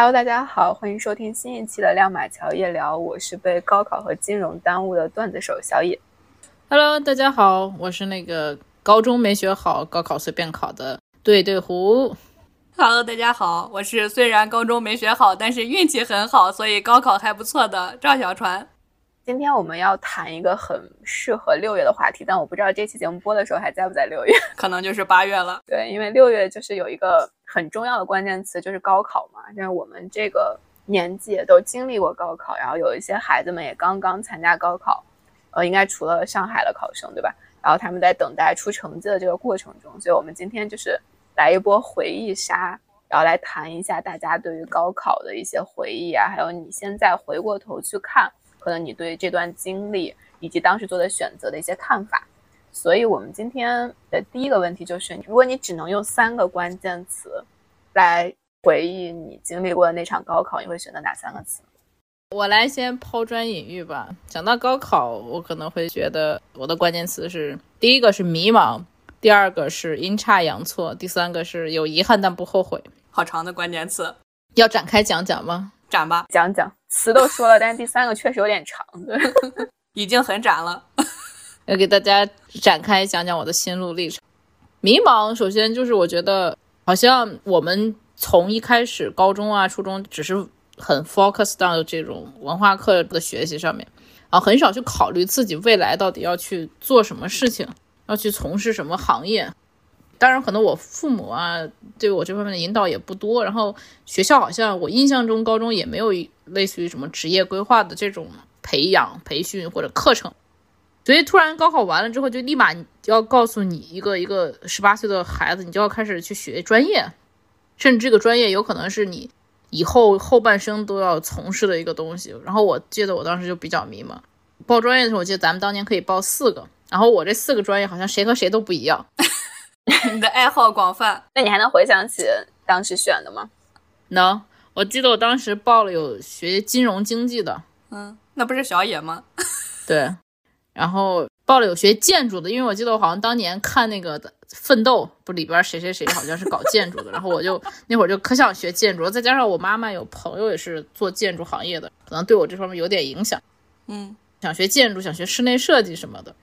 Hello，大家好，欢迎收听新一期的亮马桥夜聊，我是被高考和金融耽误的段子手小野。Hello，大家好，我是那个高中没学好，高考随便考的对对胡。Hello，大家好，我是虽然高中没学好，但是运气很好，所以高考还不错的赵小船。今天我们要谈一个很适合六月的话题，但我不知道这期节目播的时候还在不在六月，可能就是八月了。对，因为六月就是有一个很重要的关键词，就是高考嘛。因为我们这个年纪也都经历过高考，然后有一些孩子们也刚刚参加高考，呃，应该除了上海的考生，对吧？然后他们在等待出成绩的这个过程中，所以我们今天就是来一波回忆杀，然后来谈一下大家对于高考的一些回忆啊，还有你现在回过头去看。可能你对这段经历以及当时做的选择的一些看法，所以我们今天的第一个问题就是：如果你只能用三个关键词来回忆你经历过的那场高考，你会选择哪三个词？我来先抛砖引玉吧。讲到高考，我可能会觉得我的关键词是：第一个是迷茫，第二个是阴差阳错，第三个是有遗憾但不后悔。好长的关键词，要展开讲讲吗？展吧，讲讲。词都说了，但是第三个确实有点长，对，已经很展了。要给大家展开讲讲我的心路历程。迷茫，首先就是我觉得好像我们从一开始高中啊、初中只是很 focus 到这种文化课的学习上面，啊很少去考虑自己未来到底要去做什么事情，要去从事什么行业。当然，可能我父母啊对我这方面的引导也不多，然后学校好像我印象中高中也没有类似于什么职业规划的这种培养、培训或者课程，所以突然高考完了之后，就立马要告诉你一个一个十八岁的孩子，你就要开始去学专业，甚至这个专业有可能是你以后后半生都要从事的一个东西。然后我记得我当时就比较迷茫，报专业的时候，我记得咱们当年可以报四个，然后我这四个专业好像谁和谁都不一样。你的爱好广泛，那你还能回想起当时选的吗？能，我记得我当时报了有学金融经济的，嗯，那不是小野吗？对，然后报了有学建筑的，因为我记得我好像当年看那个《奋斗》，不里边谁谁谁好像是搞建筑的，然后我就那会儿就可想学建筑，再加上我妈妈有朋友也是做建筑行业的，可能对我这方面有点影响，嗯，想学建筑，想学室内设计什么的。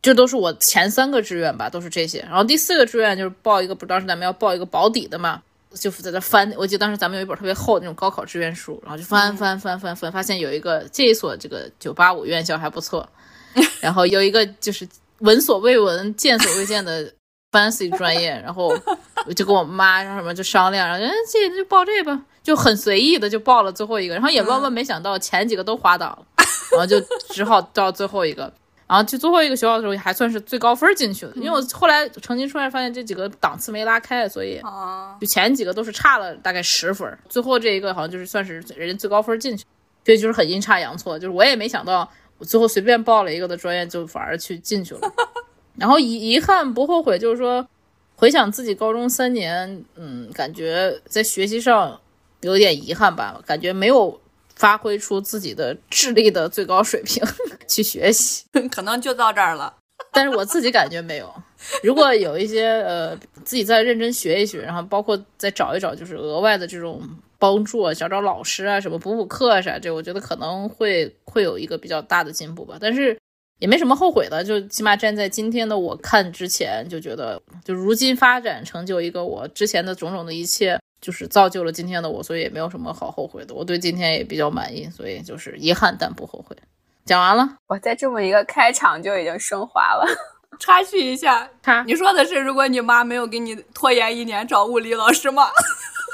这都是我前三个志愿吧，都是这些。然后第四个志愿就是报一个，不当时咱们要报一个保底的嘛，就在这翻。我记得当时咱们有一本特别厚那种高考志愿书，然后就翻翻翻翻翻，发现有一个这一所这个九八五院校还不错，然后有一个就是闻所未闻、见所未见的 fancy 专业，然后我就跟我妈然后什么就商量，然后嗯，这就报这吧，就很随意的就报了最后一个，然后也万万没想到前几个都滑档了，然后就只好到最后一个。然后去最后一个学校的时候，还算是最高分进去的，因为我后来成绩出来发现这几个档次没拉开，所以就前几个都是差了大概十分，最后这一个好像就是算是人家最高分进去，所以就是很阴差阳错，就是我也没想到，我最后随便报了一个的专业就反而去进去了，然后遗遗憾不后悔，就是说回想自己高中三年，嗯，感觉在学习上有点遗憾吧，感觉没有。发挥出自己的智力的最高水平 去学习，可能就到这儿了。但是我自己感觉没有。如果有一些呃，自己再认真学一学，然后包括再找一找，就是额外的这种帮助啊，找找老师啊，什么补补课啊啥，这我觉得可能会会有一个比较大的进步吧。但是也没什么后悔的，就起码站在今天的我看之前，就觉得就如今发展成就一个我之前的种种的一切。就是造就了今天的我，所以也没有什么好后悔的。我对今天也比较满意，所以就是遗憾但不后悔。讲完了，我在这么一个开场就已经升华了。插叙一下，你说的是如果你妈没有给你拖延一年找物理老师吗？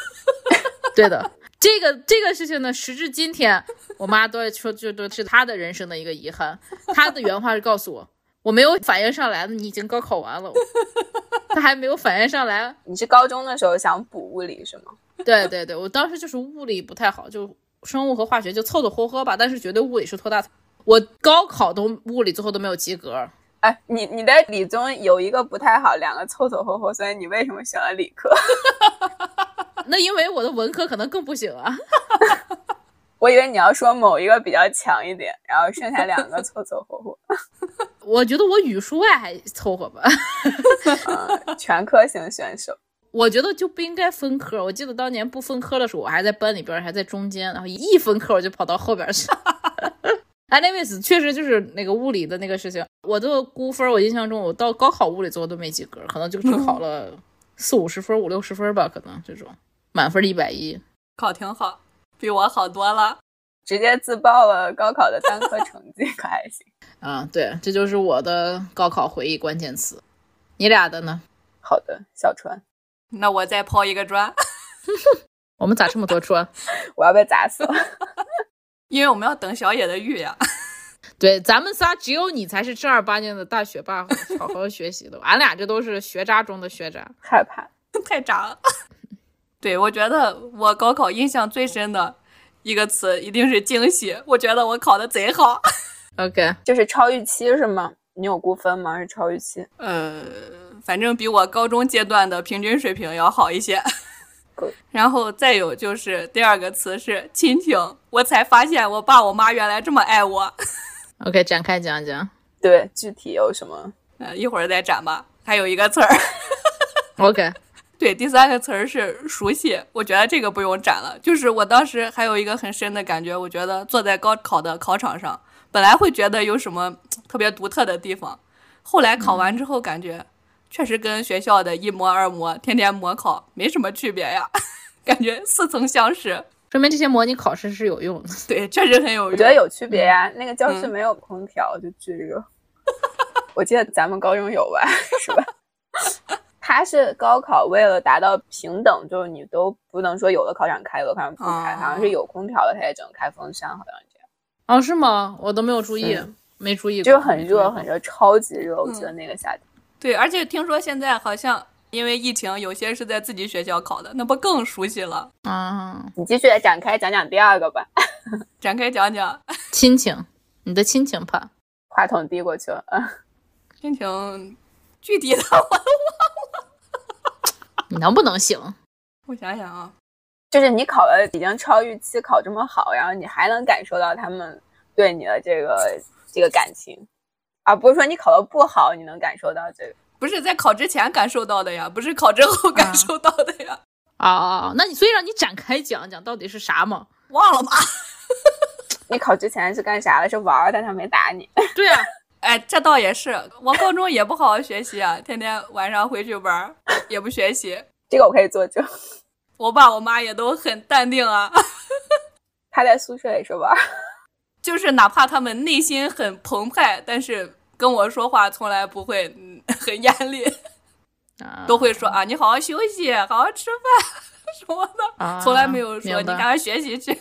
对的，这个这个事情呢，时至今天，我妈都在说，就都是她的人生的一个遗憾。她的原话是告诉我。我没有反应上来，你已经高考完了，他还没有反应上来。你是高中的时候想补物理是吗？对对对，我当时就是物理不太好，就生物和化学就凑凑合合吧，但是绝对物理是拖大。我高考都物理最后都没有及格。哎，你你的理综有一个不太好，两个凑凑合合，所以你为什么选了理科？那因为我的文科可能更不行啊。我以为你要说某一个比较强一点，然后剩下两个凑凑合合。我觉得我语数外还凑合吧，全科型选手。我觉得就不应该分科。我记得当年不分科的时候，我还在班里边，还在中间，然后一分科我就跑到后边去。anyways，确实就是那个物理的那个事情，我的估分，我印象中我到高考物理最后都没及格，可能就只考了四五十分、五六十分吧，可能这种满分一百一，考挺好，比我好多了。直接自爆了高考的单科成绩，可还行。啊，对，这就是我的高考回忆关键词。你俩的呢？好的，小川。那我再抛一个砖。我们咋这么多砖？我要被砸死了。因为我们要等小野的玉呀。对，咱们仨只有你才是正儿八经的大学霸，好好学习的。俺俩这都是学渣中的学渣，害怕，太渣了。对，我觉得我高考印象最深的一个词一定是惊喜。我觉得我考的贼好。OK，就是超预期是吗？你有估分吗？是超预期？呃，反正比我高中阶段的平均水平要好一些。然后再有就是第二个词是亲情，我才发现我爸我妈原来这么爱我。OK，展开讲讲。对，具体有什么？呃，一会儿再展吧。还有一个词儿。OK，对，第三个词儿是熟悉，我觉得这个不用展了。就是我当时还有一个很深的感觉，我觉得坐在高考的考场上。本来会觉得有什么特别独特的地方，后来考完之后感觉确实跟学校的一模二模，天天模考没什么区别呀，感觉似曾相识，说明这些模拟考试是有用的。对，确实很有用。我觉得有区别呀，那个教室没有空调，就巨热。我记得咱们高中有吧，是吧？他是高考为了达到平等，就是你都不能说有的考场开，有的考场不开，好像是有空调的，他也只能开风扇，好像这样。哦，是吗？我都没有注意，没注意。就很热，很热，超级热。我记得那个夏天。对，而且听说现在好像因为疫情，有些是在自己学校考的，那不更熟悉了？嗯，你继续展开讲讲第二个吧。展开讲讲亲情，你的亲情吧。话筒递过去了。亲情具体的我都忘了。你能不能行？我想想啊。就是你考的已经超预期，考这么好，然后你还能感受到他们对你的这个这个感情，而不是说你考的不好，你能感受到这个，不是在考之前感受到的呀，不是考之后感受到的呀。啊 啊！那你所以让你展开讲讲到底是啥嘛？忘了吗？你考之前是干啥了？是玩，但他没打你。对啊，哎，这倒也是。我高中也不好好学习啊，天天晚上回去玩，也不学习。这个我可以作证。我爸我妈也都很淡定啊，他在宿舍里是吧？就是哪怕他们内心很澎湃，但是跟我说话从来不会很严厉，都会说啊，你好好休息，好好吃饭什么的，从来没有说你赶快学习去，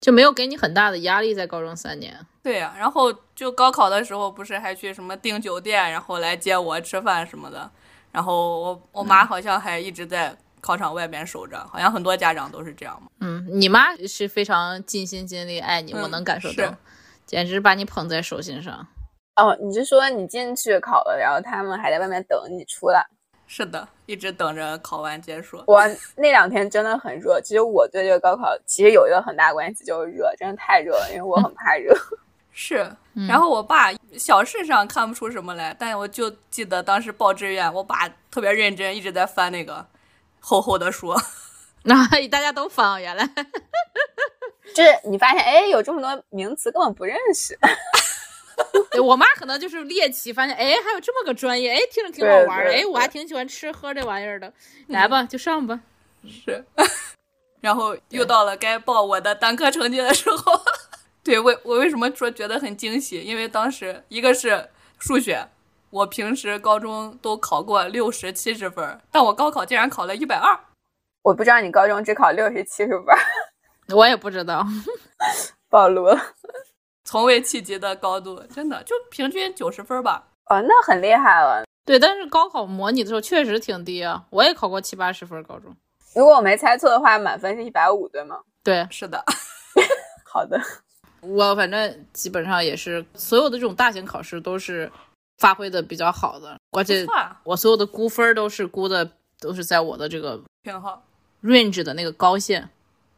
就没有给你很大的压力在高中三年。对呀，然后就高考的时候不是还去什么订酒店，然后来接我吃饭什么的，然后我我妈好像还一直在。考场外边守着，好像很多家长都是这样嘛。嗯，你妈是非常尽心尽力爱你，我能感受到，简直把你捧在手心上。哦，你是说你进去考了，然后他们还在外面等你出来？是的，一直等着考完结束。我那两天真的很热，其实我对这个高考其实有一个很大关系，就是热，真的太热了，因为我 很怕热。是，然后我爸小事上看不出什么来，但我就记得当时报志愿，我爸特别认真，一直在翻那个。厚厚的书，那大家都翻哦原来，就是你发现哎，有这么多名词根本不认识。我妈可能就是猎奇，发现哎，还有这么个专业，哎，听着挺好玩哎，我还挺喜欢吃喝这玩意儿的。来吧，就上吧。是，然后又到了该报我的单科成绩的时候。对，为我为什么说觉得很惊喜？因为当时一个是数学。我平时高中都考过六十七十分，但我高考竟然考了一百二。我不知道你高中只考六十七十分，我也不知道，暴露了，从未企及的高度，真的就平均九十分吧。哦，那很厉害了。对，但是高考模拟的时候确实挺低啊，我也考过七八十分高中。如果我没猜错的话，满分是一百五，对吗？对，是的。好的，我反正基本上也是所有的这种大型考试都是。发挥的比较好的，而且我所有的估分都是估的都是在我的这个偏好 range 的那个高线，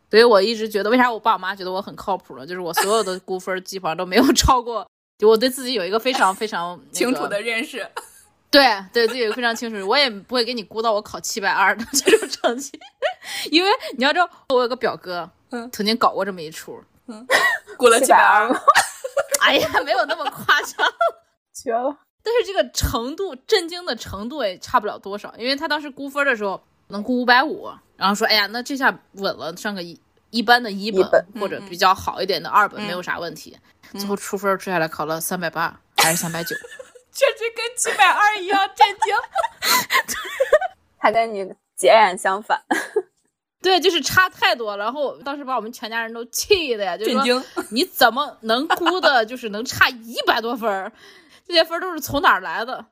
所以我一直觉得为啥我爸我妈觉得我很靠谱呢？就是我所有的估分基本上都没有超过，就我对自己有一个非常非常 清楚的认识。对对自己非常清楚，我也不会给你估到我考七百二的这种成绩，因为你要知道，我有个表哥，嗯曾经搞过这么一出，估了七百二吗？哎呀，没有那么夸张，绝了！但是这个程度震惊的程度也差不了多少，因为他当时估分的时候能估五百五，然后说，哎呀，那这下稳了，上个一一般的一本或者比较好一点的二本嗯没有啥问题，最后出分出下来考了三百八还是三百九，确实跟七百二一样震惊。他跟你截然相反。对，就是差太多了。然后当时把我们全家人都气的呀，就是说震惊！你怎么能估的，就是能差一百多分儿？这些分儿都是从哪儿来的？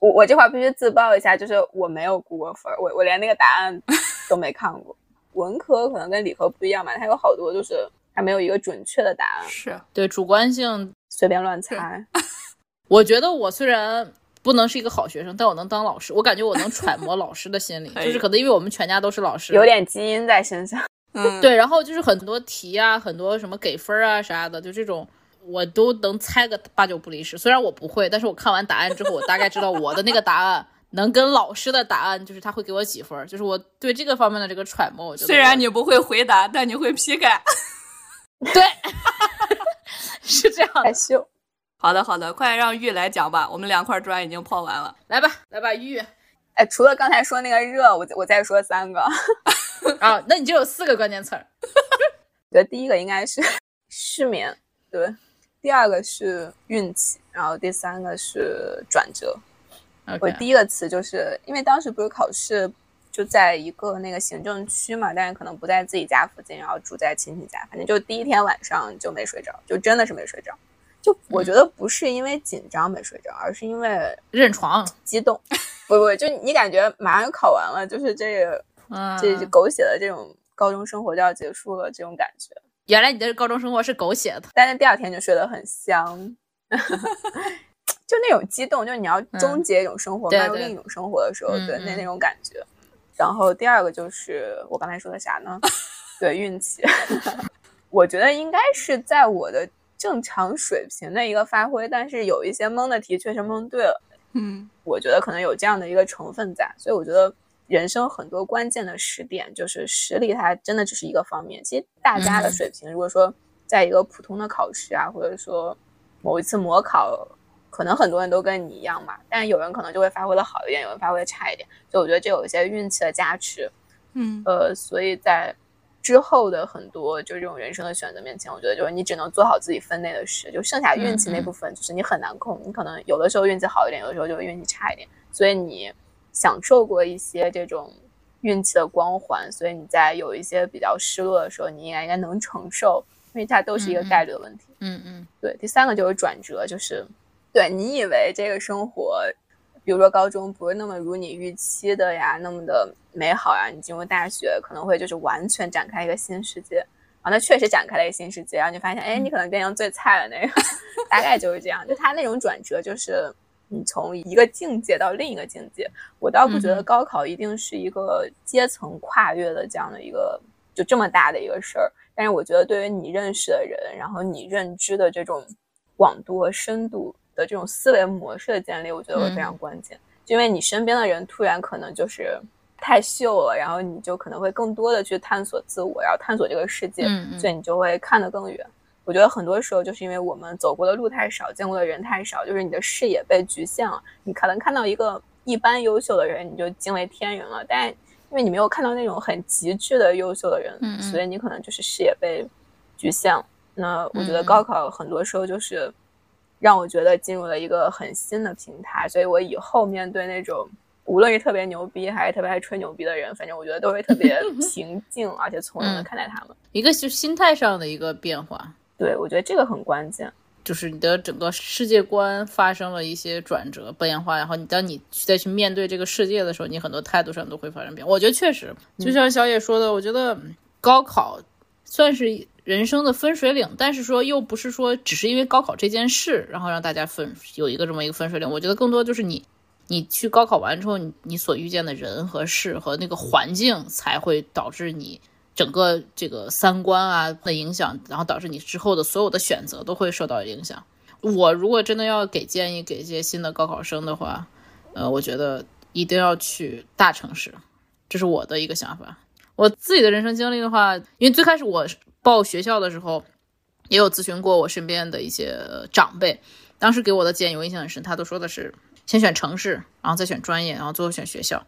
我我这块必须自曝一下，就是我没有估过分儿，我我连那个答案都没看过。文科可能跟理科不一样嘛，它有好多就是它没有一个准确的答案，是对，主观性。随便乱猜。我觉得我虽然不能是一个好学生，但我能当老师。我感觉我能揣摩老师的心理，哎就是可能因为我们全家都是老师，有点基因在身上。嗯，对。然后就是很多题啊，很多什么给分啊啥的，就这种我都能猜个八九不离十。虽然我不会，但是我看完答案之后，我大概知道我的那个答案。能跟老师的答案，就是他会给我几分，就是我对这个方面的这个揣摩，我觉得虽然你不会回答，但你会批改。对，是这样的。害羞。好的，好的，快让玉来讲吧。我们两块砖已经泡完了。来吧，来吧，玉哎，除了刚才说那个热，我我再说三个。啊，那你就有四个关键词儿。我觉得第一个应该是 失眠，对；第二个是运气，然后第三个是转折。我第一个词就是因为当时不是考试就在一个那个行政区嘛，但是可能不在自己家附近，然后住在亲戚家，反正就第一天晚上就没睡着，就真的是没睡着。就我觉得不是因为紧张没睡着，而是因为认床。激动。不不，就你感觉马上考完了，就是这个嗯，这这狗血的这种高中生活就要结束了，这种感觉。原来你的高中生活是狗血的。但是第二天就睡得很香，就那种激动，就是你要终结一种生活，迈入另一种生活的时候，对那那种感觉。然后第二个就是我刚才说的啥呢？对运气，我觉得应该是在我的正常水平的一个发挥，但是有一些蒙的题确实蒙对了，嗯。我觉得可能有这样的一个成分在，所以我觉得人生很多关键的时点，就是实力它真的只是一个方面。其实大家的嗯。水平，如果说在一个普通的考试啊，或者说某一次模考，可能很多人都跟你一样嘛，但有人可能就会发挥的好一点，有人发挥的差一点，所以我觉得这有一些运气的加持。嗯。呃，所以在之后的很多就这种人生的选择面前，我觉得就是你只能做好自己分内的事，就剩下运气那部分，就是你很难控，你可能有的时候运气好一点，有的时候就运气差一点，所以你享受过一些这种运气的光环，所以你在有一些比较失落的时候，你应该应该能承受，因为它都是一个概率的问题。嗯嗯对，第三个就是转折，就是对你以为这个生活，比如说高中不是那么如你预期的呀，那么的美好呀，你进入大学可能会就是完全展开一个新世界啊，那确实展开了一个新世界，然后你发现，哎，你可能变成最菜的那个，大概就是这样。就他那种转折，就是你从一个境界到另一个境界。我倒不觉得高考一定是一个阶层跨越的这样的一个就这么大的一个事儿，但是我觉得对于你认识的人，然后你认知的这种广度和深度的这种思维模式的建立，我觉得会非常关键。就因为你身边的人突然可能就是太秀了，然后你就可能会更多的去探索自我，然后探索这个世界，所以你就会看得更远。我觉得很多时候就是因为我们走过的路太少，见过的人太少，就是你的视野被局限了。你可能看到一个一般优秀的人，你就惊为天人了，但因为你没有看到那种很极致的优秀的人，所以你可能就是视野被局限了。那我觉得高考很多时候就是让我觉得进入了一个很新的平台，所以我以后面对那种无论是特别牛逼还是特别爱吹牛逼的人，反正我觉得都会特别 平静而且从容的嗯看待他们。一个是心态上的一个变化，对，我觉得这个很关键。就是你的整个世界观发生了一些转折变化，然后你当你再去面对这个世界的时候，你很多态度上都会发生变化。我觉得确实，就像小野说的，我觉得高考算是人生的分水岭，但是说又不是说只是因为高考这件事，然后让大家分有一个这么一个分水岭。我觉得更多就是你。你去高考完之后，你你所遇见的人和事和那个环境，才会导致你整个这个三观啊的影响，然后导致你之后的所有的选择都会受到影响。我如果真的要给建议给一些新的高考生的话，呃，我觉得一定要去大城市，这是我的一个想法。我自己的人生经历的话，因为最开始我报学校的时候，也有咨询过我身边的一些长辈，当时给我的建议我印象很深，他都说的是先选城市，然后再选专业，然后最后选学校。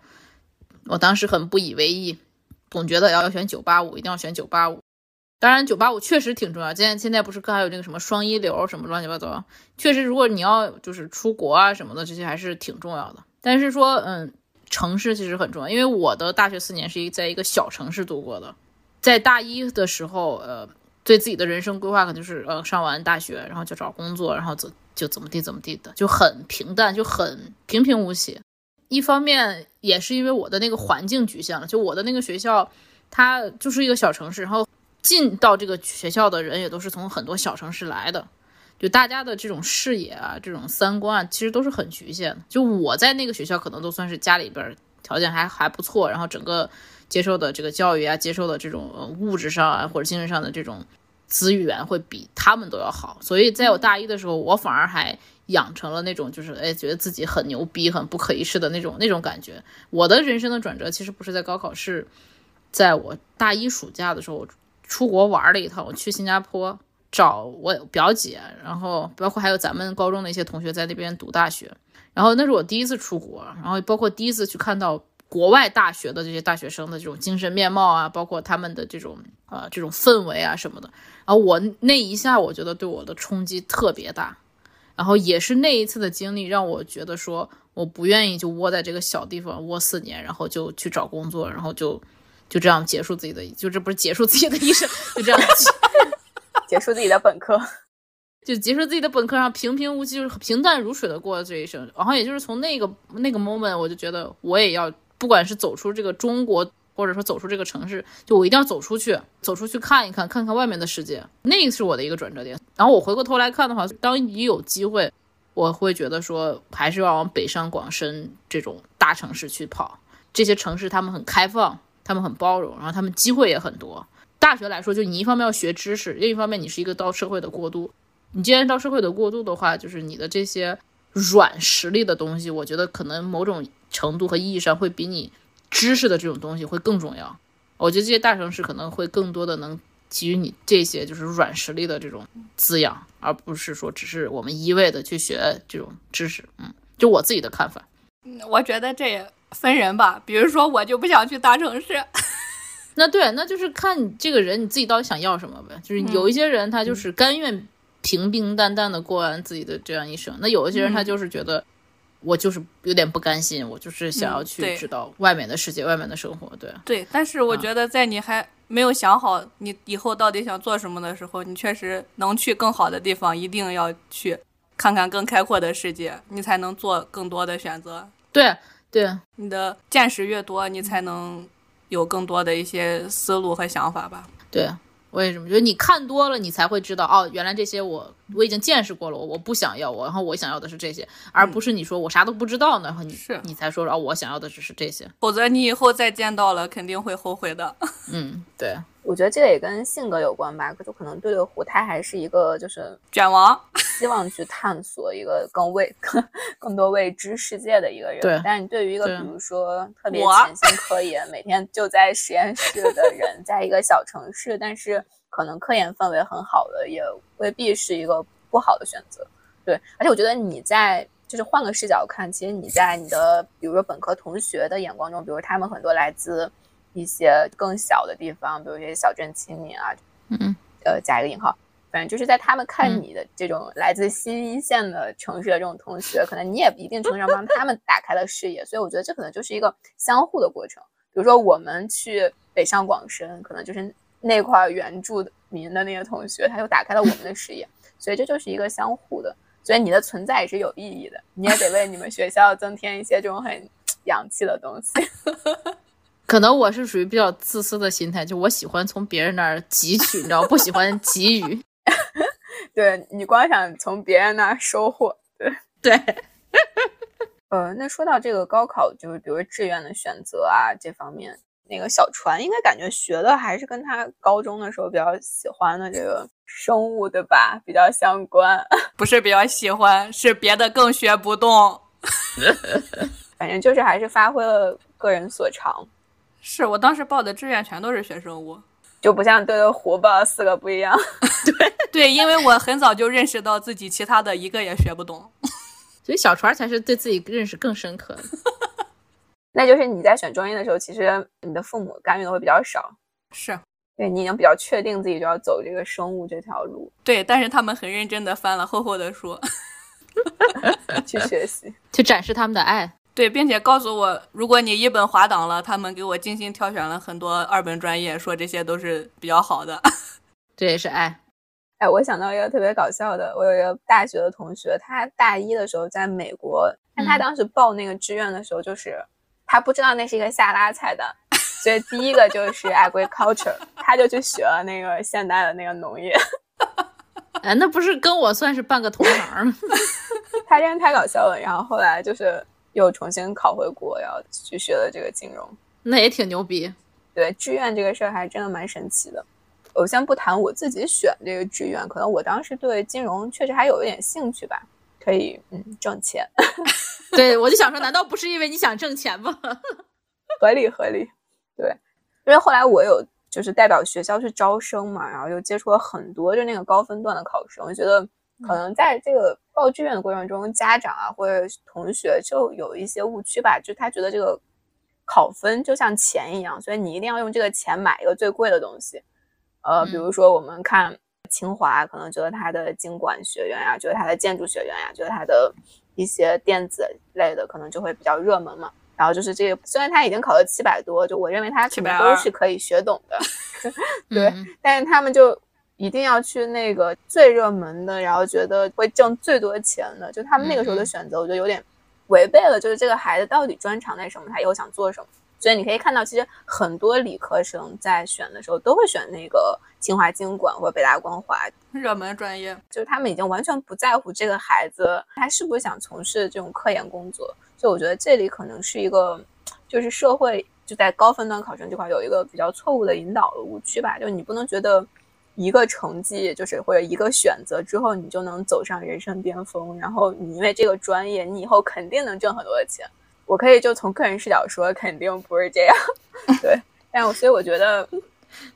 我当时很不以为意，总觉得要要选九八五，一定要选九八五。当然，九八五确实挺重要。现在现在不是还有那个什么双一流什么乱七八糟，确实，如果你要就是出国啊什么的，这些还是挺重要的。但是说，嗯，城市其实很重要，因为我的大学四年是一在一个小城市度过的，在大一的时候，呃，对自己的人生规划可能就是呃上完大学，然后就找工作，然后怎就怎么地怎么地的，就很平淡，就很平平无奇。一方面也是因为我的那个环境局限了，就我的那个学校，它就是一个小城市，然后。进到这个学校的人也都是从很多小城市来的，就大家的这种视野啊，这种三观啊，其实都是很局限。就我在那个学校可能都算是家里边条件还还不错，然后整个接受的这个教育啊，接受的这种物质上啊或者精神上的这种资源会比他们都要好。所以在我大一的时候，我反而还养成了那种就是哎觉得自己很牛逼、很不可一世的那种那种感觉。我的人生的转折其实不是在高考，是在我大一暑假的时候。出国玩了一趟，我去新加坡找我表姐，然后包括还有咱们高中的一些同学在那边读大学，然后那是我第一次出国，然后包括第一次去看到国外大学的这些大学生的这种精神面貌啊，包括他们的这种呃这种氛围啊什么的，然后我那一下我觉得对我的冲击特别大，然后也是那一次的经历让我觉得说我不愿意就窝在这个小地方窝四年，然后就去找工作，然后就。就这样结束自己的，就这不是结束自己的一生，就这样结束自己的本科，就结束自己的本科，上平平无奇，就是平淡如水的过这一生。然后也就是从那个那个 moment，我就觉得我也要，不管是走出这个中国，或者说走出这个城市，就我一定要走出去，走出去看一看，看看外面的世界。那是我的一个转折点。然后我回过头来看的话，当你有机会，我会觉得说，还是要往北上广深这种大城市去跑。这些城市他们很开放。他们很包容，然后他们机会也很多。大学来说，就你一方面要学知识，另一方面你是一个到社会的过渡。你既然到社会的过渡的话，就是你的这些软实力的东西，我觉得可能某种程度和意义上会比你知识的这种东西会更重要。我觉得这些大城市可能会更多的能给予你这些就是软实力的这种滋养，而不是说只是我们一味的去学这种知识。嗯，就我自己的看法。嗯，我觉得这也。分人吧，比如说我就不想去大城市，那对，那就是看你这个人你自己到底想要什么呗。就是有一些人他就是甘愿平平淡淡的过完自己的这样一生，那有一些人他就是觉得我就是有点不甘心，我就是想要去知道外面的世界、外面的生活。对，对。但是我觉得在你还没有想好你以后到底想做什么的时候，你确实能去更好的地方，一定要去看看更开阔的世界，你才能做更多的选择。对。对，你的见识越多，你才能有更多的一些思路和想法吧。对，我也这么觉得。你看多了，你才会知道哦，原来这些我我已经见识过了，我我不想要我，然后我想要的是这些，而不是你说我啥都不知道呢，然后你是你才说哦，我想要的只是这些，否则你以后再见到了肯定会后悔的。嗯，对。我觉得这个也跟性格有关吧，就可能对对胡他还是一个就是卷王，希望去探索一个更未更更多未知世界的一个人。对，但是你对于一个比如说特别潜心科研，每天就在实验室的人，在一个小城市，但是可能科研氛围很好的，也未必是一个不好的选择。对，而且我觉得你在就是换个视角看，其实你在你的比如说本科同学的眼光中，比如他们很多来自。一些更小的地方，比如一些小镇青年啊，嗯，呃，加一个引号，反正就是在他们看你的这种来自新一线的城市的这种同学，可能你也一定程度上帮他们打开了视野，所以我觉得这可能就是一个相互的过程。比如说我们去北上广深，可能就是那块原住民的那些同学，他又打开了我们的视野，所以这就是一个相互的。所以你的存在也是有意义的，你也得为你们学校增添一些这种很洋气的东西。可能我是属于比较自私的心态，就我喜欢从别人那儿汲取，你知道，不喜欢给予。对你光想从别人那儿收获，对对。呃，那说到这个高考，就是比如志愿的选择啊这方面，那个小船应该感觉学的还是跟他高中的时候比较喜欢的这个生物，对吧？比较相关。不是比较喜欢，是别的更学不动。反正就是还是发挥了个人所长，是我当时报的志愿全都是学生物，就不像对着胡报四个不一样。对对，因为我很早就认识到自己其他的一个也学不懂。所以小船才是对自己认识更深刻的。那就是你在选专业的时候，其实你的父母干预的会比较少，是对你已经比较确定自己就要走这个生物这条路对，但是他们很认真的翻了厚厚的书，去学习。去展示他们的爱。对，并且告诉我，如果你一本滑档了，他们给我精心挑选了很多二本专业，说这些都是比较好的。这也是爱。哎，我想到一个特别搞笑的，我有一个大学的同学，他大一的时候在美国，但他嗯当时报那个志愿的时候，就是他不知道那是一个下拉菜单，所以第一个就是 agriculture，他就去学了那个现代的那个农业。哎，那不是跟我算是半个同行吗？他真是太搞笑了。然后后来就是又重新考回国，然后去学了这个金融。那也挺牛逼。对志愿这个事儿还真的蛮神奇的。我先不谈我自己选这个志愿，可能我当时对金融确实还有一点兴趣吧，可以嗯挣钱，对，我就想说，难道不是因为你想挣钱吗？合理合理。对，因为后来我有就是代表学校去招生嘛，然后又接触了很多就那个高分段的考生，我觉得可能在这个报志愿的过程中，家长啊或者同学就有一些误区吧，就他觉得这个考分就像钱一样，所以你一定要用这个钱买一个最贵的东西。呃，比如说我们看清华，可能觉得它的经管学院呀、觉得它的建筑学院呀、觉得它的一些电子类的可能就会比较热门嘛。然后就是这个，虽然他已经考了七百多，就我认为他可能720都是可以学懂的，对嗯但是他们就一定要去那个最热门的，然后觉得会挣最多钱的，就他们那个时候的选择，我觉得有点违背了，就是这个孩子到底专长在什么，他以后想做什么。所以你可以看到，其实很多理科生在选的时候都会选那个清华经管或者北大光华，热门专业，就是他们已经完全不在乎这个孩子他是不是想从事这种科研工作。所以我觉得这里可能是一个，就是社会就在高分段考生这块有一个比较错误的引导的误区吧，就是你不能觉得一个成绩就是或者一个选择之后你就能走上人生巅峰，然后你因为这个专业你以后肯定能挣很多的钱。我可以就从个人视角说，肯定不是这样，对。但我所以我觉得，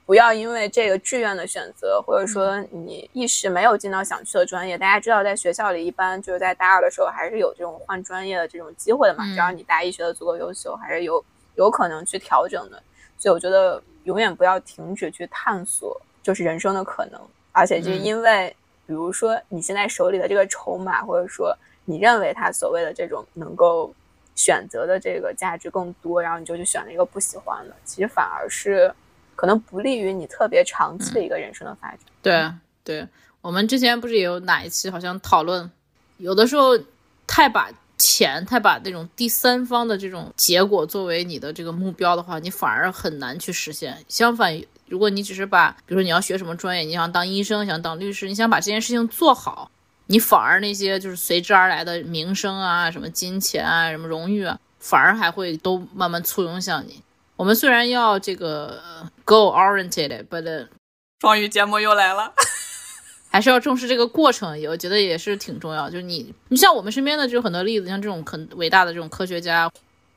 不要因为这个志愿的选择，或者说你一时没有进到想去的专业，大家知道在学校里一般就是在大二的时候还是有这种换专业的这种机会的嘛，嗯只要你大一学的足够优秀，还是有有可能去调整的。所以我觉得永远不要停止去探索，就是人生的可能。而且就因为，比如说你现在手里的这个筹码，或者说你认为他所谓的这种能够选择的这个价值更多，然后你就去选了一个不喜欢的，其实反而是可能不利于你特别长期的一个人生的发展。对对，我们之前不是也有哪一期好像讨论，有的时候太把钱，太把那种第三方的这种结果作为你的这个目标的话，你反而很难去实现。相反，如果你只是把，比如说你要学什么专业，你想当医生，想当律师，你想把这件事情做好，你反而那些就是随之而来的名声啊、什么金钱啊、什么荣誉啊，反而还会都慢慢簇拥向你。我们虽然要这个呃 goal oriented，but 双语节目又来了。还是要重视这个过程，也我觉得也是挺重要。就是你，你像我们身边的就有很多例子，像这种很伟大的这种科学家，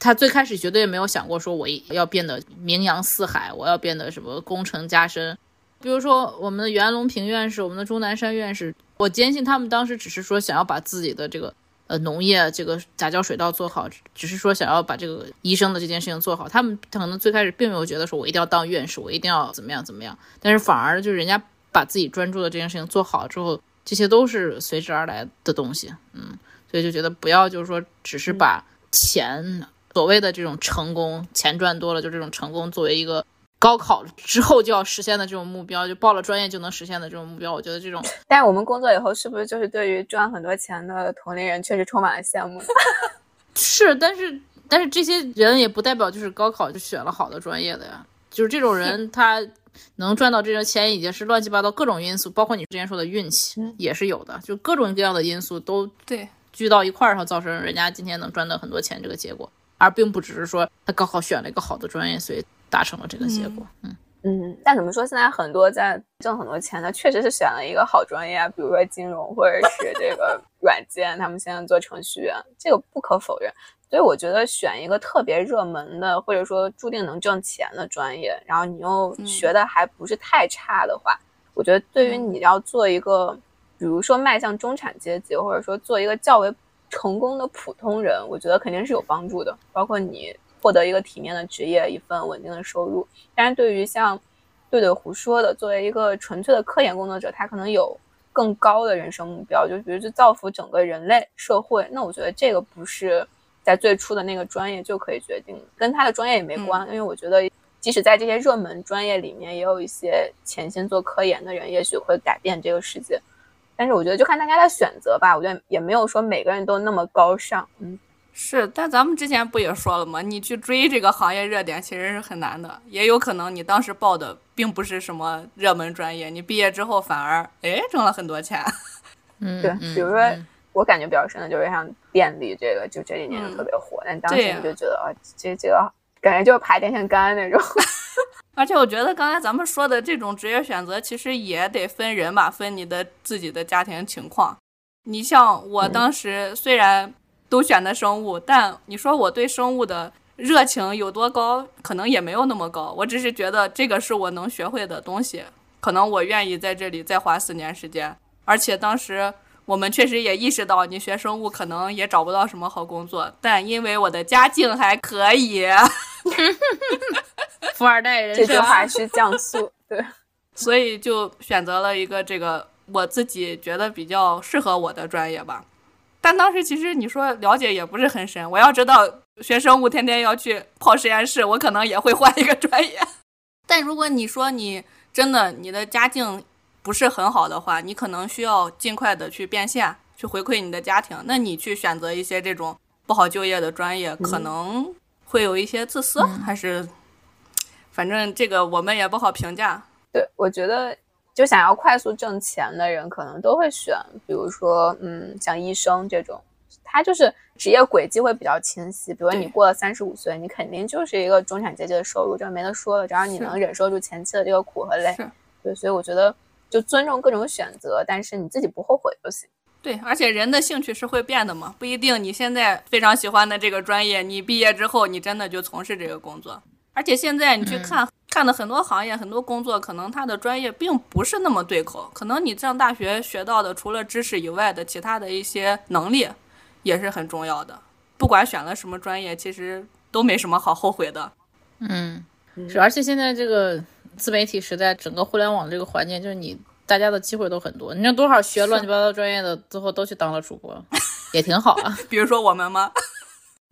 他最开始绝对没有想过说我要变得名扬四海，我要变得什么功成加身。比如说我们的袁隆平院士，我们的钟南山院士，我坚信他们当时只是说想要把自己的这个呃农业这个杂交水稻做好，只是说想要把这个医生的这件事情做好。他们可能最开始并没有觉得说我一定要当院士，我一定要怎么样怎么样，但是反而就是人家把自己专注的这件事情做好之后，这些都是随之而来的东西。嗯，所以就觉得不要就是说只是把钱所谓的这种成功，钱赚多了就这种成功作为一个。高考之后就要实现的这种目标，就报了专业就能实现的这种目标，我觉得这种 但是我们工作以后，是不是就是对于赚很多钱的同龄人确实充满了羡慕呢？是，但是但是这些人也不代表就是高考就选了好的专业的呀，就是这种人他能赚到这些钱，已经是乱七八糟各种因素，包括你之前说的运气也是有的，就各种各样的因素都对，聚到一块儿上，造成人家今天能赚到很多钱这个结果，而并不只是说他高考选了一个好的专业，所以达成了这个结果。嗯，嗯，但怎么说，现在很多在挣很多钱的，确实是选了一个好专业啊，比如说金融或者是这个 软件，他们现在做程序员，这个不可否认。所以我觉得选一个特别热门的，或者说注定能挣钱的专业，然后你又学的还不是太差的话，我觉得对于你要做一个，比如说迈向中产阶级，或者说做一个较为成功的普通人，我觉得肯定是有帮助的，包括你。获得一个体面的职业，一份稳定的收入。但是，对于像对对胡说的，作为一个纯粹的科研工作者，他可能有更高的人生目标，就比如就造福整个人类社会。那我觉得这个不是在最初的那个专业就可以决定，跟他的专业也没关。因为我觉得，即使在这些热门专业里面，也有一些潜心做科研的人，也许会改变这个世界。但是我觉得，就看大家的选择吧。我觉得也没有说每个人都那么高尚。嗯。是，但咱们之前不也说了吗？你去追这个行业热点其实是很难的，也有可能你当时报的并不是什么热门专业，你毕业之后反而哎挣了很多钱。嗯，对，比如说我感觉比较深的就是像电力这个，就这几年就特别火，但当时你就觉得啊，这这个感觉就是爬电线杆那种。而且我觉得刚才咱们说的这种职业选择，其实也得分人吧，分你的自己的家庭情况。你像我当时虽然。都选的生物，但你说我对生物的热情有多高，可能也没有那么高。我只是觉得这个是我能学会的东西，可能我愿意在这里再花四年时间。而且当时我们确实也意识到，你学生物可能也找不到什么好工作。但因为我的家境还可以，富二代人这句话是降速，对，所以就选择了一个这个我自己觉得比较适合我的专业吧。但当时其实你说了解也不是很深，我要知道学生物天天要去泡实验室，我可能也会换一个专业。但如果你说你真的你的家境不是很好的话，你可能需要尽快的去变现，去回馈你的家庭。那你去选择一些这种不好就业的专业，可能会有一些自私，还是反正这个我们也不好评价。对，我觉得。就想要快速挣钱的人，可能都会选，比如说，嗯，像医生这种，他就是职业轨迹会比较清晰。比如你过了三十五岁，你肯定就是一个中产阶级的收入，这没得说了。只要你能忍受住前期的这个苦和累，对，所以我觉得就尊重各种选择，但是你自己不后悔就行。对，而且人的兴趣是会变的嘛，不一定你现在非常喜欢的这个专业，你毕业之后你真的就从事这个工作。而且现在你去看。看的很多行业、很多工作，可能他的专业并不是那么对口。可能你上大学学到的，除了知识以外的其他的一些能力，也是很重要的。不管选了什么专业，其实都没什么好后悔的。嗯，是。而且现在这个自媒体时代，整个互联网这个环境，就是你大家的机会都很多。你看多少学乱七八糟专业的，最后都去当了主播，也挺好啊。比如说我们吗？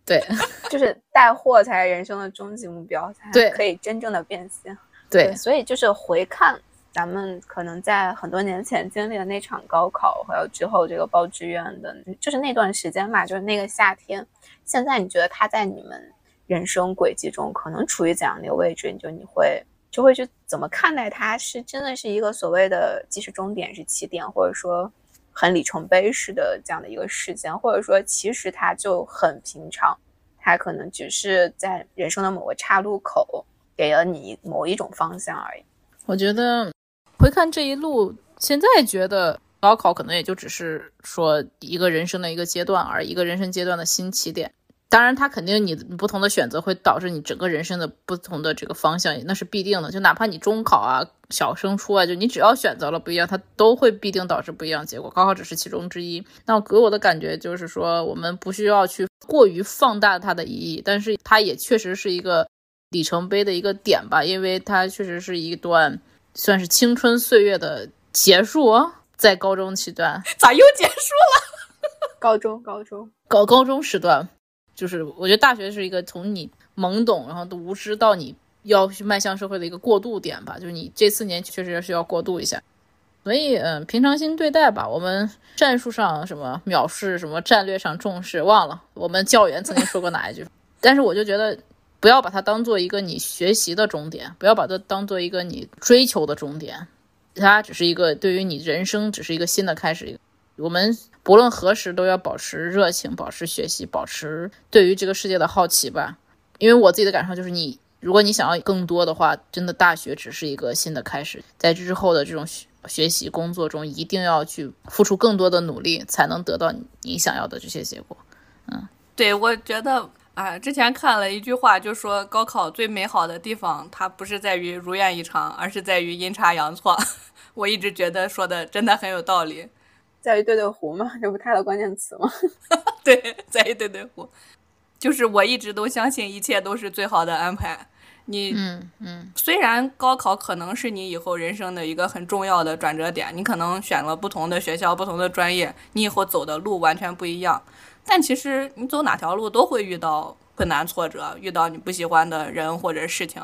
对，就是带货才是人生的终极目标，才可以真正的变现。对，所以就是回看咱们可能在很多年前经历的那场高考，还有之后这个报志愿的，就是那段时间嘛，就是那个夏天。现在你觉得他在你们人生轨迹中可能处于怎样的一个位置？你就你会就会去怎么看待他？是真的是一个所谓的既是终点是起点，或者说？很里程碑式的这样的一个事件，或者说其实它就很平常，它可能只是在人生的某个岔路口给了你某一种方向而已。我觉得回看这一路，现在觉得高考可能也就只是说一个人生的一个阶段，而一个人生阶段的新起点。当然，它肯定你不同的选择会导致你整个人生的不同的这个方向，那是必定的。就哪怕你中考啊、小升初啊，就你只要选择了不一样，它都会必定导致不一样结果。高考只是其中之一。那给我的感觉就是说，我们不需要去过于放大它的意义，但是它也确实是一个里程碑的一个点吧，因为它确实是一段算是青春岁月的结束，在高中期段。咋又结束了？高中，高中，高高中时段。就是我觉得大学是一个从你懵懂，然后都无知到你要去迈向社会的一个过渡点吧。就是你这四年确实需要过渡一下，所以嗯，平常心对待吧。我们战术上什么藐视，什么战略上重视，忘了我们教员曾经说过哪一句。但是我就觉得不要把它当做一个你学习的终点，不要把它当做一个你追求的终点，它只是一个对于你人生只是一个新的开始。我们。不论何时都要保持热情，保持学习，保持对于这个世界的好奇吧。因为我自己的感受就是，你如果你想要更多的话，真的大学只是一个新的开始，在之后的这种学学习工作中，一定要去付出更多的努力，才能得到你想要的这些结果。嗯对，我觉得啊，之前看了一句话，就说高考最美好的地方，它不是在于如愿以偿，而是在于阴差阳错。我一直觉得说的真的很有道理。在于对对胡嘛，这不他的关键词吗？对，在于对对胡，就是我一直都相信一切都是最好的安排。你嗯嗯，虽然高考可能是你以后人生的一个很重要的转折点，你可能选了不同的学校、不同的专业，你以后走的路完全不一样。但其实你走哪条路都会遇到困难挫折，遇到你不喜欢的人或者事情。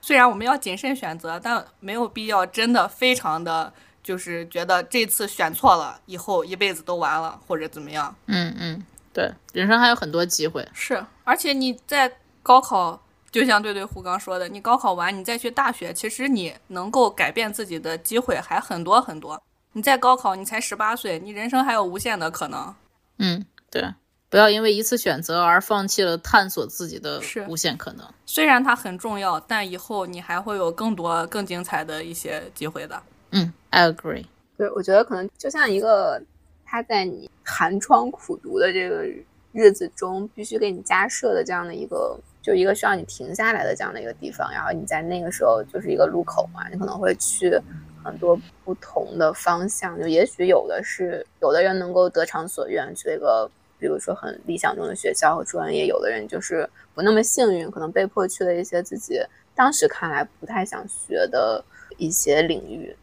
虽然我们要谨慎选择，但没有必要真的非常的就是觉得这次选错了，以后一辈子都完了或者怎么样。嗯嗯，对，人生还有很多机会。是，而且你在高考，就像对对胡刚说的，你高考完你再去大学，其实你能够改变自己的机会还很多很多。你在高考，你才十八岁，你人生还有无限的可能。嗯，对，不要因为一次选择而放弃了探索自己的无限可能。虽然它很重要，但以后你还会有更多更精彩的一些机会的。嗯，I agree。对，我觉得可能就像一个他在你寒窗苦读的这个日子中，必须给你加设的这样的一个，就一个需要你停下来的这样的一个地方。然后你在那个时候就是一个路口嘛，你可能会去很多不同的方向。就也许有的是有的人能够得偿所愿，去一个比如说很理想中的学校和专业；有的人就是不那么幸运，可能被迫去了一些自己当时看来不太想学的一些领域。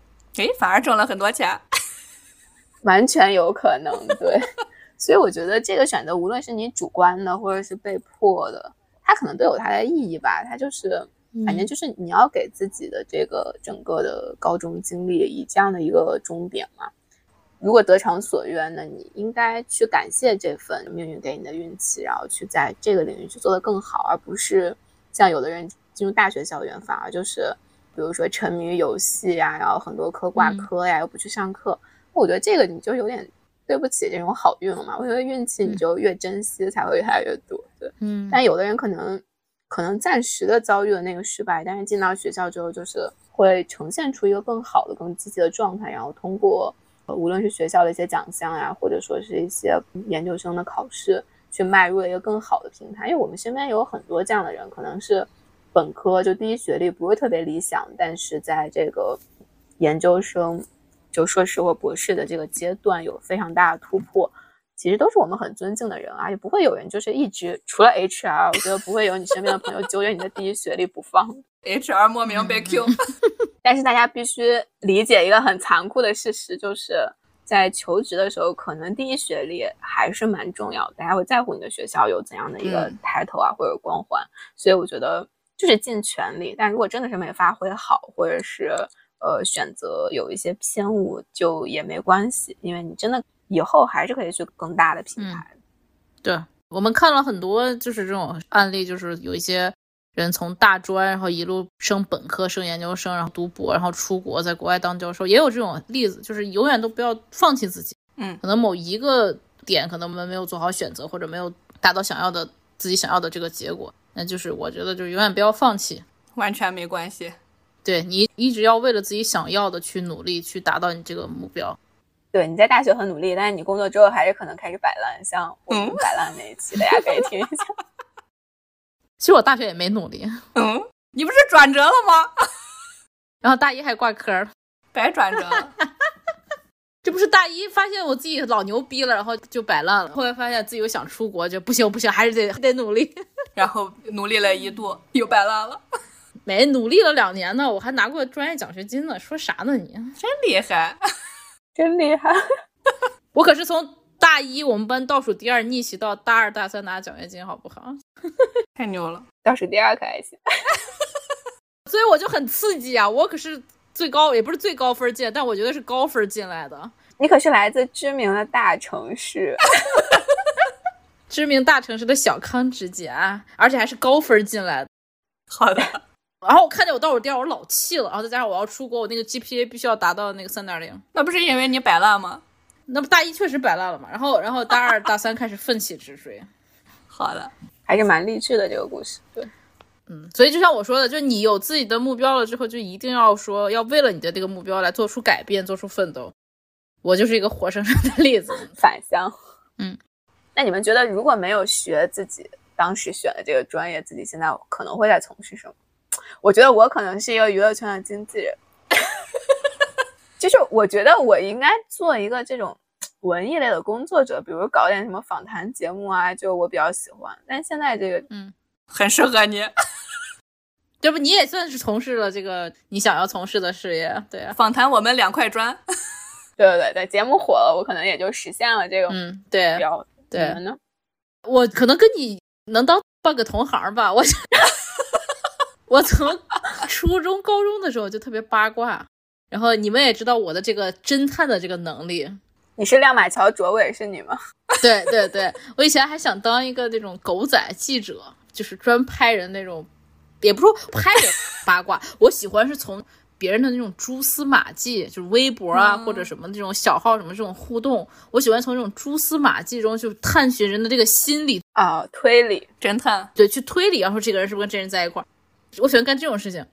诶，反而挣了很多钱。完全有可能，对。所以我觉得这个选择，无论是你主观的，或者是被迫的，它可能都有它的意义吧。它就是，反正就是你要给自己的这个整个的高中经历以这样的一个终点嘛。如果得偿所愿，那你应该去感谢这份命运给你的运气，然后去在这个领域去做得更好，而不是像有的人进入大学校园，反而就是比如说沉迷于游戏呀，然后很多科挂科呀，又不去上课。我觉得这个你就有点对不起这种好运了嘛。我觉得运气你就越珍惜才会越来越多。对，嗯但有的人可能可能暂时的遭遇了那个失败，但是进到学校之后，就是会呈现出一个更好的、更积极的状态，然后通过呃无论是学校的一些奖项呀，或者说是一些研究生的考试，去迈入了一个更好的平台。因为我们身边有很多这样的人，可能是本科就第一学历不是特别理想，但是在这个研究生。就硕士或博士的这个阶段有非常大的突破，其实都是我们很尊敬的人啊，也不会有人就是一直除了 HR，我觉得不会有你身边的朋友揪着你的第一学历不放。HR 莫名被 Q，但是大家必须理解一个很残酷的事实，就是在求职的时候，可能第一学历还是蛮重要的，大家会在乎你的学校有怎样的一个嗯 title 啊、或者光环，所以我觉得就是尽全力。但如果真的是没发挥好，或者是呃选择有一些偏误，就也没关系，因为你真的以后还是可以去更大的品牌。对，我们看了很多就是这种案例，就是有一些人从大专，然后一路升本科、升研究生，然后读博，然后出国，在国外当教授，也有这种例子，就是永远都不要放弃自己。嗯，可能某一个点，可能我们没有做好选择，或者没有达到想要的自己想要的这个结果，那就是我觉得就是永远不要放弃。完全没关系。对你一直要为了自己想要的去努力，去达到你这个目标。对，你在大学很努力，但是你工作之后还是可能开始摆烂，像我们嗯摆烂那一期，大家可以听一下。其实我大学也没努力，嗯，你不是转折了吗？然后大一还挂科了。白转折了。这不是大一发现我自己老牛逼了，然后就摆烂了。后来发现自己又想出国，就不行不行，还是得得努力。然后努力了一度，又摆烂了，没努力了两年呢，我还拿过专业奖学金呢。说啥呢你？真厉害！真厉害！我可是从大一我们班倒数第二逆袭到大二大三拿奖学金，好不好？太牛了！倒数第二可还行。所以我就很刺激啊！我可是最高，也不是最高分进，但我觉得是高分进来的。你可是来自知名的大城市，知名大城市的小康之家，而且还是高分进来的。好的，然后我看见我倒数第二，我老气了。然后再加上我要出国，我那个 GPA 必须要达到那个三点零。那不是因为你摆烂吗？那不大一确实摆烂了嘛，然后然后大二大三开始奋起直追。好的，还是蛮励志的这个故事。对，嗯，所以就像我说的，就你有自己的目标了之后，就一定要说要为了你的这个目标来做出改变，做出奋斗。我就是一个活生生的例子。返乡。嗯，那你们觉得如果没有学自己当时选的这个专业，自己现在可能会在从事什么？我觉得我可能是一个娱乐圈的经纪人，就是我觉得我应该做一个这种文艺类的工作者，比如搞点什么访谈节目啊，就我比较喜欢。但现在这个，嗯，很适合你。这不你也算是从事了这个你想要从事的事业，对啊。访谈我们两块砖。对对对对，节目火了，我可能也就实现了这个嗯，对目标。对你们呢？我可能跟你能当半个同行吧。我 我从初中、高中的时候就特别八卦，然后你们也知道我的这个侦探的这个能力。你是亮马桥卓伟是你吗？对对对，我以前还想当一个那种狗仔记者，就是专拍人那种，也不说拍着八卦，我喜欢是从别人的那种蛛丝马迹，就是微博啊、嗯或者什么那种小号什么这种互动，我喜欢从这种蛛丝马迹中就探寻人的这个心理，啊，推理。侦探，对，去推理，然后这个人是不是跟真人在一块儿，我喜欢干这种事情，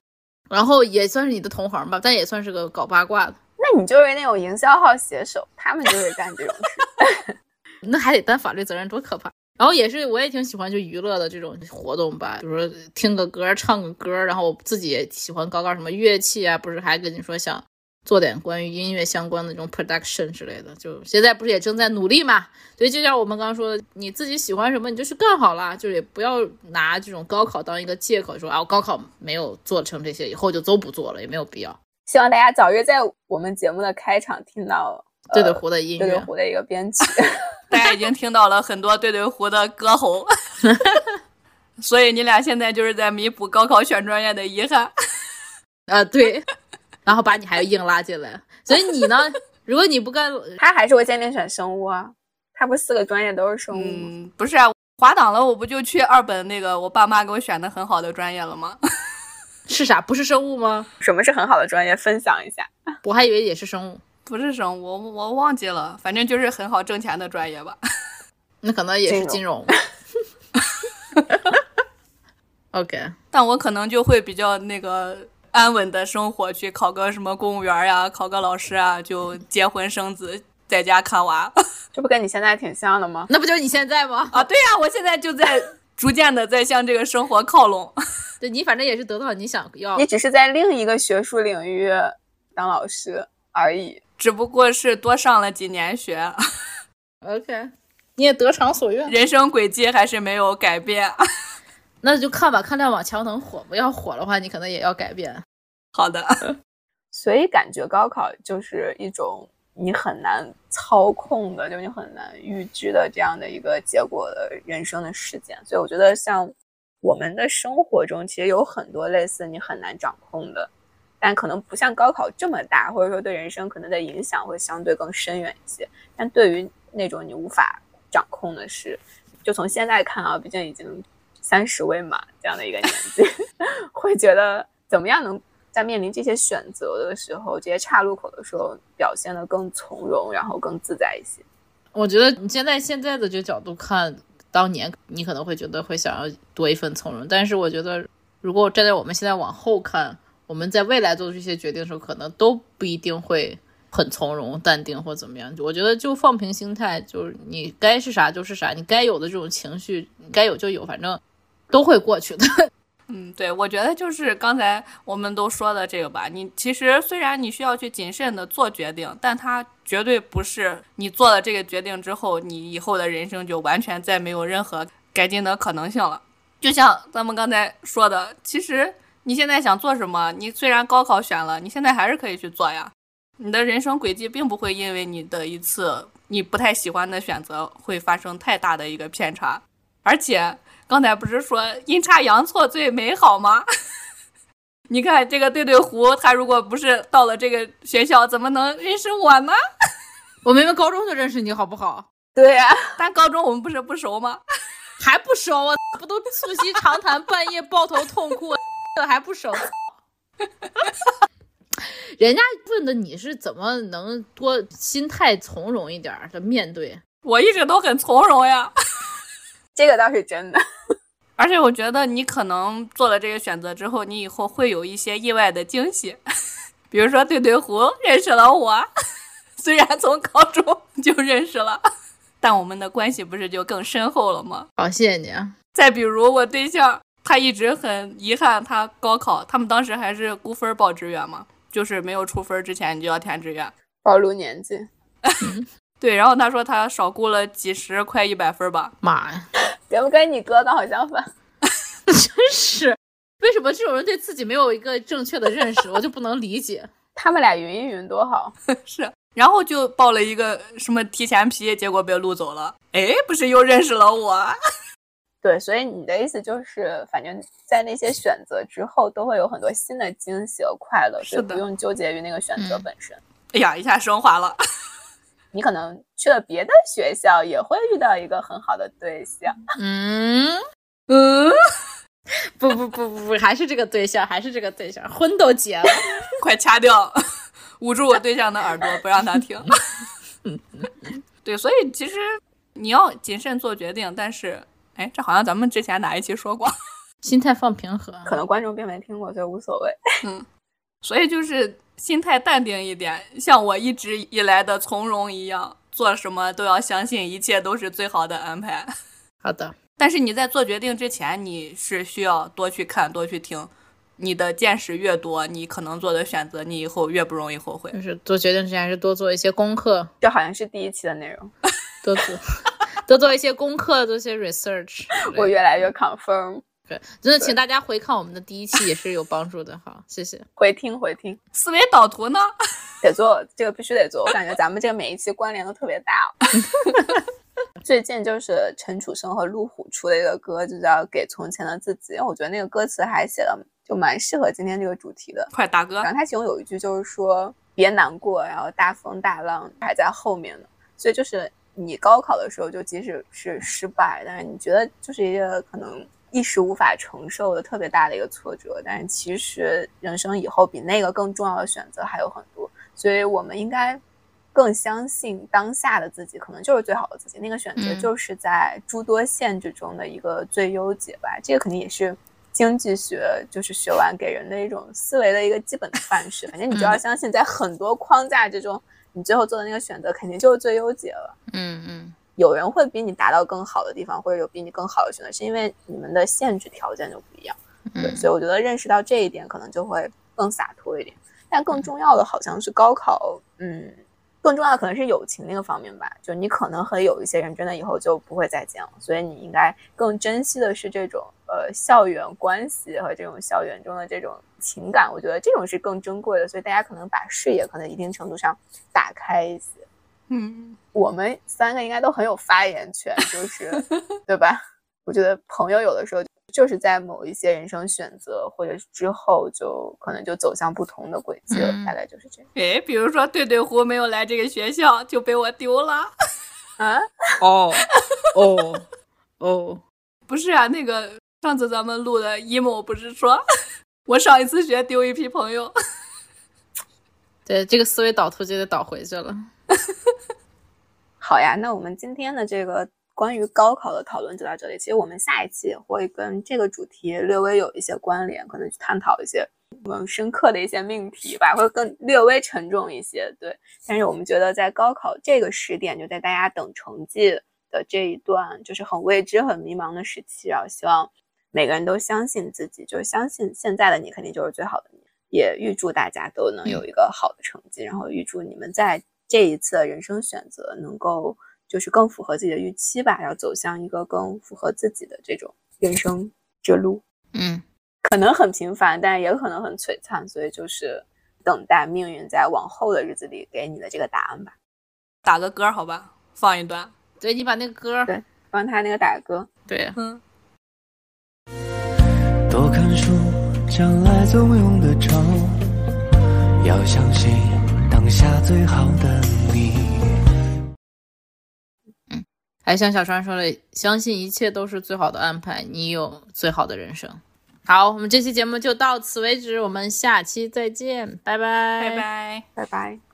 然后也算是你的同行吧，但也算是个搞八卦的，那你就是那种营销号写手，他们就是干这种事。那还得担法律责任，多可怕！然后也是，我也挺喜欢就娱乐的这种活动吧，比如说听个歌、唱个歌，然后我自己也喜欢搞搞什么乐器啊，不是还跟你说想做点关于音乐相关的这种 production 之类的，就现在不是也正在努力嘛？所以就像我们刚刚说的，你自己喜欢什么你就去干好了，就是也不要拿这种高考当一个借口说啊，我高考没有做成这些，以后就都不做了，也没有必要。希望大家早日在我们节目的开场听到对对胡的音乐，对对胡的一个编曲。大家已经听到了很多对对胡的歌喉，所以你俩现在就是在弥补高考选专业的遗憾。啊、对，然后把你还硬拉进来，所以你呢？如果你不干，他还是会坚定选生物啊，他不是四个专业都是生物吗？嗯，不是啊，滑档了，我不就去二本那个我爸妈给我选的很好的专业了吗？是啥？不是生物吗？什么是很好的专业？分享一下。我还以为也是生物，不是生物，我我忘记了，反正就是很好挣钱的专业吧。那可能也是金金融。OK，但我可能就会比较那个安稳的生活，去考个什么公务员呀，考个老师啊，就结婚生子，在家看娃。这不跟你现在挺像的吗？那不就是你现在吗？啊，对呀、我现在就在逐渐的在向这个生活靠拢。对你反正也是得到你想要你。只是在另一个学术领域当老师而已。只不过是多上了几年学，OK，你也得偿所愿。人生轨迹还是没有改变。那就看吧，看亮马桥能火不？要火的话，你可能也要改变。好的，所以感觉高考就是一种你很难操控的，就你很难预知的这样的一个结果的人生的事件。所以我觉得，像我们的生活中，其实有很多类似你很难掌控的，但可能不像高考这么大，或者说对人生可能的影响会相对更深远一些。但对于那种你无法掌控的事，就从现在看啊，毕竟已经三十未满这样的一个年纪，会觉得怎么样能在面临这些选择的时候，这些岔路口的时候，表现得更从容，然后更自在一些。我觉得你现在现在的这个角度看，当年你可能会觉得会想要多一份从容，但是我觉得，如果站在我们现在往后看，我们在未来做出这些决定的时候，可能都不一定会很从容、淡定或怎么样。我觉得就放平心态，就是你该是啥就是啥，你该有的这种情绪，你该有就有，反正都会过去的。嗯，对，我觉得就是刚才我们都说的这个吧。你其实虽然你需要去谨慎的做决定，但它绝对不是你做了这个决定之后，你以后的人生就完全再没有任何改进的可能性了。就像咱们刚才说的，其实你现在想做什么，你虽然高考选了，你现在还是可以去做呀。你的人生轨迹并不会因为你的一次你不太喜欢的选择会发生太大的一个偏差，而且刚才不是说阴差阳错最美好吗？你看这个对对胡，他如果不是到了这个学校，怎么能认识我呢？我明明高中就认识你，好不好？对呀、但高中我们不是不熟吗？还不熟啊？不都促膝长谈，半夜抱头痛哭，还不熟？人家问的你是怎么能多心态从容一点儿的面对？我一直都很从容呀。这个倒是真的。而且我觉得你可能做了这个选择之后，你以后会有一些意外的惊喜，比如说对对胡认识了我，虽然从高中就认识了，但我们的关系不是就更深厚了吗？好，谢谢你啊。再比如我对象，他一直很遗憾，他高考，他们当时还是估分报志愿嘛，就是没有出分之前你就要填志愿，暴露年纪。对，然后他说他少估了几十，快一百分吧。妈呀，跟不跟你哥刚好相反？真是，为什么这种人对自己没有一个正确的认识，我就不能理解。他们俩云一云多好。是，然后就报了一个什么提前批，结果被录走了。哎，不是又认识了我？对，所以你的意思就是，反正在那些选择之后，都会有很多新的惊喜和快乐，所以是不用纠结于那个选择嗯本身。哎呀，一下升华了。你可能去了别的学校，也会遇到一个很好的对象。嗯，嗯，不不不不不，还是这个对象，还是这个对象，婚都结了。快掐掉，捂住我对象的耳朵，不让他听。对，所以其实你要谨慎做决定，但是，哎，这好像咱们之前哪一期说过？心态放平和，可能观众并没听过，所以无所谓。嗯所以就是心态淡定一点，像我一直以来的从容一样，做什么都要相信一切都是最好的安排。好的，但是你在做决定之前，你是需要多去看、多去听。你的见识越多，你可能做的选择，你以后越不容易后悔。就是做决定之前还是多做一些功课，这好像是第一期的内容，多做多做一些功课，做一些 research。我越来越 confirm。对，真的，请大家回看我们的第一期也是有帮助的。好，谢谢。回听回听，思维导图呢？得做，这个必须得做。我感觉咱们这个每一期关联都特别大、哦。最近就是陈楚生和路虎出了一个歌，就叫《给从前的自己》，因为我觉得那个歌词还写的就蛮适合今天这个主题的。快，大哥然，后他其中有一句就是说别难过，然后大风大浪还在后面呢。所以就是你高考的时候，就即使是失败，但是你觉得就是一个可能一时无法承受的特别大的一个挫折，但是其实人生以后比那个更重要的选择还有很多，所以我们应该更相信当下的自己，可能就是最好的自己。那个选择嗯就是在诸多限制中的一个最优解吧。这个肯定也是经济学就是学完给人的一种思维的一个基本的范式。反正你就要相信，在很多框架之中，你最后做的那个选择肯定就是最优解了。嗯嗯，有人会比你达到更好的地方，或者有比你更好的选择，是因为你们的限制条件就不一样。对，嗯所以我觉得认识到这一点，可能就会更洒脱一点。但更重要的好像是高考，嗯，更重要的可能是友情那个方面吧。就你可能和有一些人真的以后就不会再见了，所以你应该更珍惜的是这种呃校园关系和这种校园中的这种情感。我觉得这种是更珍贵的，所以大家可能把视野可能一定程度上打开一些。嗯，我们三个应该都很有发言权，就是 对吧？我觉得朋友有的时候就是在某一些人生选择或者是之后，就可能就走向不同的轨迹了，嗯大概就是这样哎，比如说对对胡没有来这个学校，就被我丢了。啊。哦哦哦，不是啊，那个上次咱们录的 emo 不是说我上一次学丢一批朋友？对，这个思维导图就得导回去了。好呀，那我们今天的这个关于高考的讨论就到这里。其实我们下一期也会跟这个主题略微有一些关联，可能去探讨一些我们深刻的一些命题吧，会更略微沉重一些。对，但是我们觉得在高考这个时点，就在大家等成绩的这一段，就是很未知、很迷茫的时期，然后希望每个人都相信自己，就是相信现在的你肯定就是最好的你。也预祝大家都能有一个好的成绩，然后预祝你们在这一次的人生选择能够就是更符合自己的预期吧，要走向一个更符合自己的这种人生之路。嗯，可能很平凡，但也可能很璀璨，所以就是等待命运在往后的日子里给你的这个答案吧。打个歌好吧，放一段。对你把那个歌，对帮他那个打歌，对，嗯，多看书，将来总用得着。要相信当下最好的你。还像小川说的，相信一切都是最好的安排，你有最好的人生。好，我们这期节目就到此为止，我们下期再见，拜拜，拜拜。拜拜。